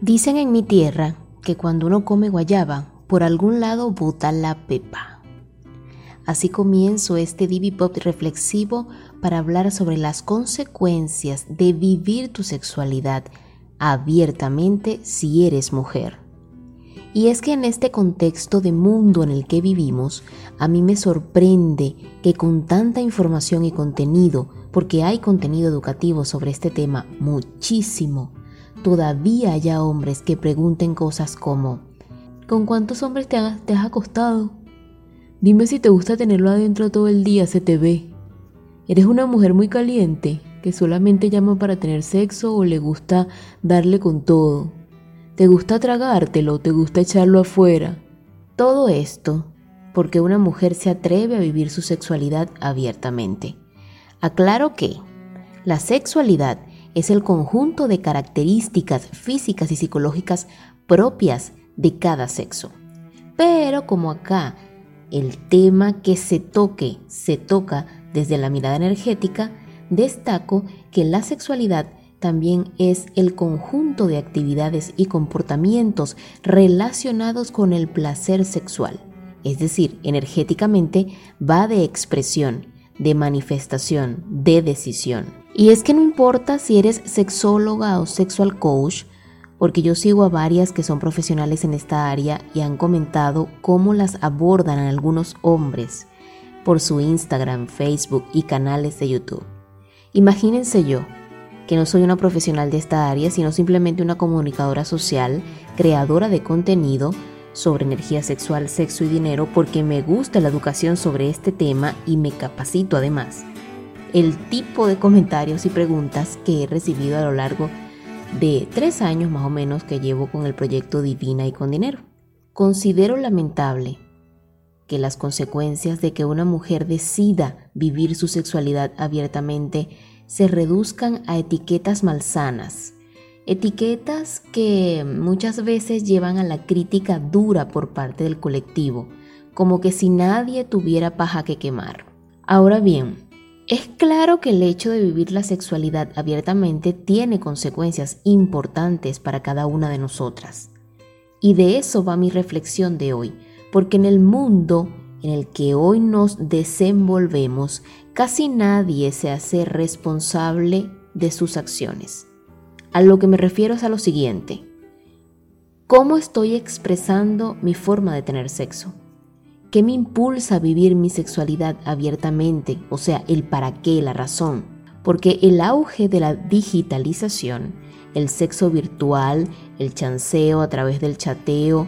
Dicen en mi tierra que cuando uno come guayaba, por algún lado bota la pepa. Así comienzo este Divi Pop reflexivo para hablar sobre las consecuencias de vivir tu sexualidad abiertamente si eres mujer. Y es que en este contexto de mundo en el que vivimos, a mí me sorprende que con tanta información y contenido, porque hay contenido educativo sobre este tema muchísimo, todavía haya hombres que pregunten cosas como, ¿con cuántos hombres te has, te has acostado? Dime si te gusta tenerlo adentro todo el día, se te ve. ¿Eres una mujer muy caliente que solamente llama para tener sexo o le gusta darle con todo? ¿Te gusta tragártelo? ¿Te gusta echarlo afuera? Todo esto porque una mujer se atreve a vivir su sexualidad abiertamente. Aclaro que la sexualidad es el conjunto de características físicas y psicológicas propias de cada sexo. Pero como acá el tema que se toque se toca desde la mirada energética, destaco que la sexualidad también es el conjunto de actividades y comportamientos relacionados con el placer sexual. Es decir, energéticamente va de expresión, de manifestación, de decisión. Y es que no importa si eres sexóloga o sexual coach, porque yo sigo a varias que son profesionales en esta área y han comentado cómo las abordan algunos hombres por su Instagram, Facebook y canales de YouTube. Imagínense yo, que no soy una profesional de esta área, sino simplemente una comunicadora social, creadora de contenido sobre energía sexual, sexo y dinero, porque me gusta la educación sobre este tema y me capacito además. El tipo de comentarios y preguntas que he recibido a lo largo de tres años más o menos que llevo con el proyecto Divina y con Dinero. Considero lamentable que las consecuencias de que una mujer decida vivir su sexualidad abiertamente se reduzcan a etiquetas malsanas, etiquetas que muchas veces llevan a la crítica dura por parte del colectivo, como que si nadie tuviera paja que quemar. Ahora bien, es claro que el hecho de vivir la sexualidad abiertamente tiene consecuencias importantes para cada una de nosotras. Y de eso va mi reflexión de hoy, porque en el mundo en el que hoy nos desenvolvemos, casi nadie se hace responsable de sus acciones. A lo que me refiero es a lo siguiente. ¿Cómo estoy expresando mi forma de tener sexo? ¿Qué me impulsa a vivir mi sexualidad abiertamente? O sea, el para qué, la razón. Porque el auge de la digitalización, el sexo virtual, el chanceo a través del chateo,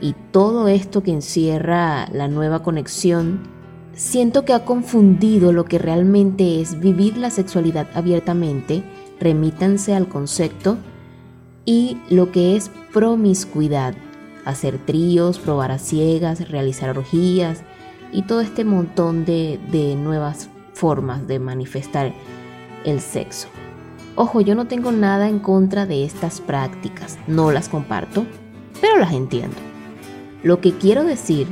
y todo esto que encierra la nueva conexión, siento que ha confundido lo que realmente es vivir la sexualidad abiertamente, remítanse al concepto, y lo que es promiscuidad, hacer tríos, probar a ciegas, realizar orgías y todo este montón de, de nuevas formas de manifestar el sexo. Ojo, yo no tengo nada en contra de estas prácticas, no las comparto, pero las entiendo. Lo que quiero decir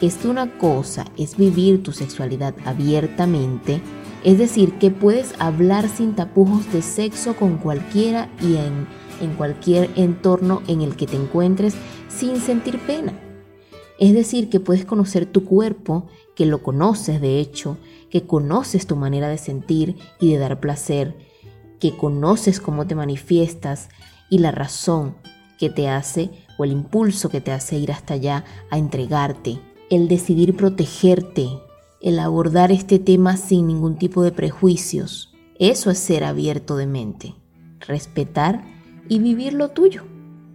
es que una cosa es vivir tu sexualidad abiertamente, es decir, que puedes hablar sin tapujos de sexo con cualquiera y en, cualquier entorno en el que te encuentres sin sentir pena. Es decir, que puedes conocer tu cuerpo, que lo conoces de hecho, que conoces tu manera de sentir y de dar placer, que conoces cómo te manifiestas y la razón que te hace o el impulso que te hace ir hasta allá a entregarte, el decidir protegerte, el abordar este tema sin ningún tipo de prejuicios. Eso es ser abierto de mente, respetar y vivir lo tuyo.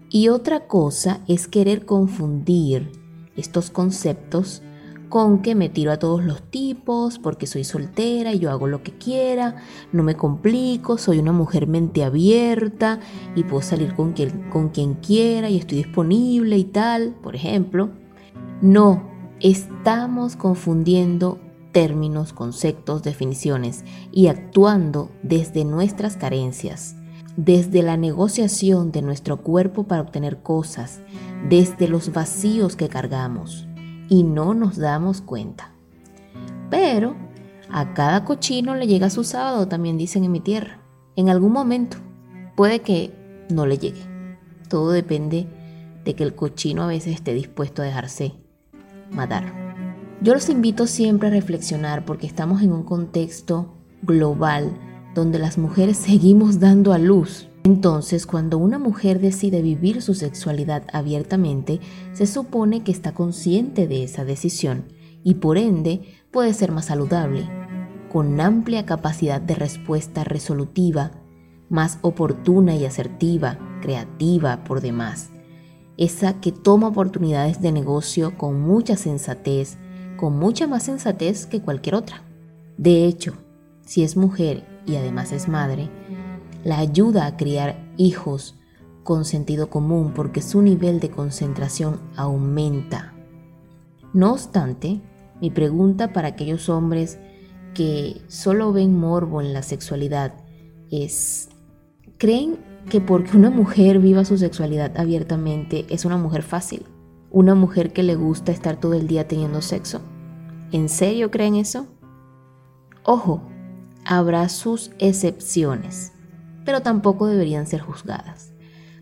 Y otra cosa es querer confundir estos conceptos con que me tiro a todos los tipos porque soy soltera y yo hago lo que quiera, no me complico, soy una mujer mente abierta y puedo salir con quien, con quien quiera y estoy disponible y tal, por ejemplo. No, estamos confundiendo términos, conceptos, definiciones y actuando desde nuestras carencias, desde la negociación de nuestro cuerpo para obtener cosas, desde los vacíos que cargamos y no nos damos cuenta. Pero a cada cochino le llega su sábado, también dicen en mi tierra. En algún momento puede que no le llegue. Todo depende de que el cochino a veces esté dispuesto a dejarse matar. Yo los invito siempre a reflexionar porque estamos en un contexto global donde las mujeres seguimos dando a luz. Entonces, cuando una mujer decide vivir su sexualidad abiertamente, se supone que está consciente de esa decisión y por ende puede ser más saludable, con amplia capacidad de respuesta resolutiva, más oportuna y asertiva, creativa por demás. Esa que toma oportunidades de negocio con mucha sensatez, con mucha más sensatez que cualquier otra. De hecho, si es mujer y además es madre, la ayuda a criar hijos con sentido común porque su nivel de concentración aumenta. No obstante, mi pregunta para aquellos hombres que solo ven morbo en la sexualidad es, ¿creen que porque una mujer viva su sexualidad abiertamente es una mujer fácil? ¿Una mujer que le gusta estar todo el día teniendo sexo? ¿En serio creen eso? Ojo, habrá sus excepciones, pero tampoco deberían ser juzgadas.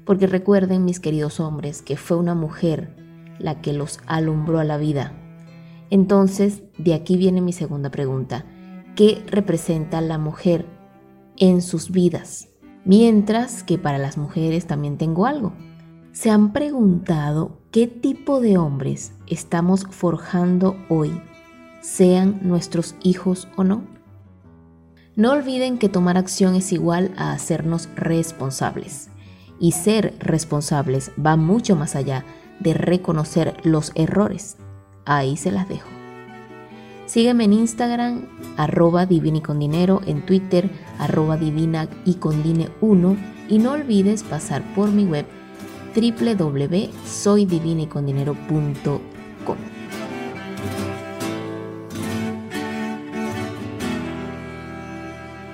Porque recuerden, mis queridos hombres, que fue una mujer la que los alumbró a la vida. Entonces, de aquí viene mi segunda pregunta qué representa la mujer en sus vidas. Mientras que para las mujeres también tengo algo. ¿Se han preguntado qué tipo de hombres estamos forjando hoy, sean nuestros hijos o no? No olviden que tomar acción es igual a hacernos responsables. Y ser responsables va mucho más allá de reconocer los errores. Ahí se las dejo. Sígueme en Instagram, arroba divina con dinero, en Twitter, arroba divina y con 1 y no olvides pasar por mi web www.soydivinaycondinero.com.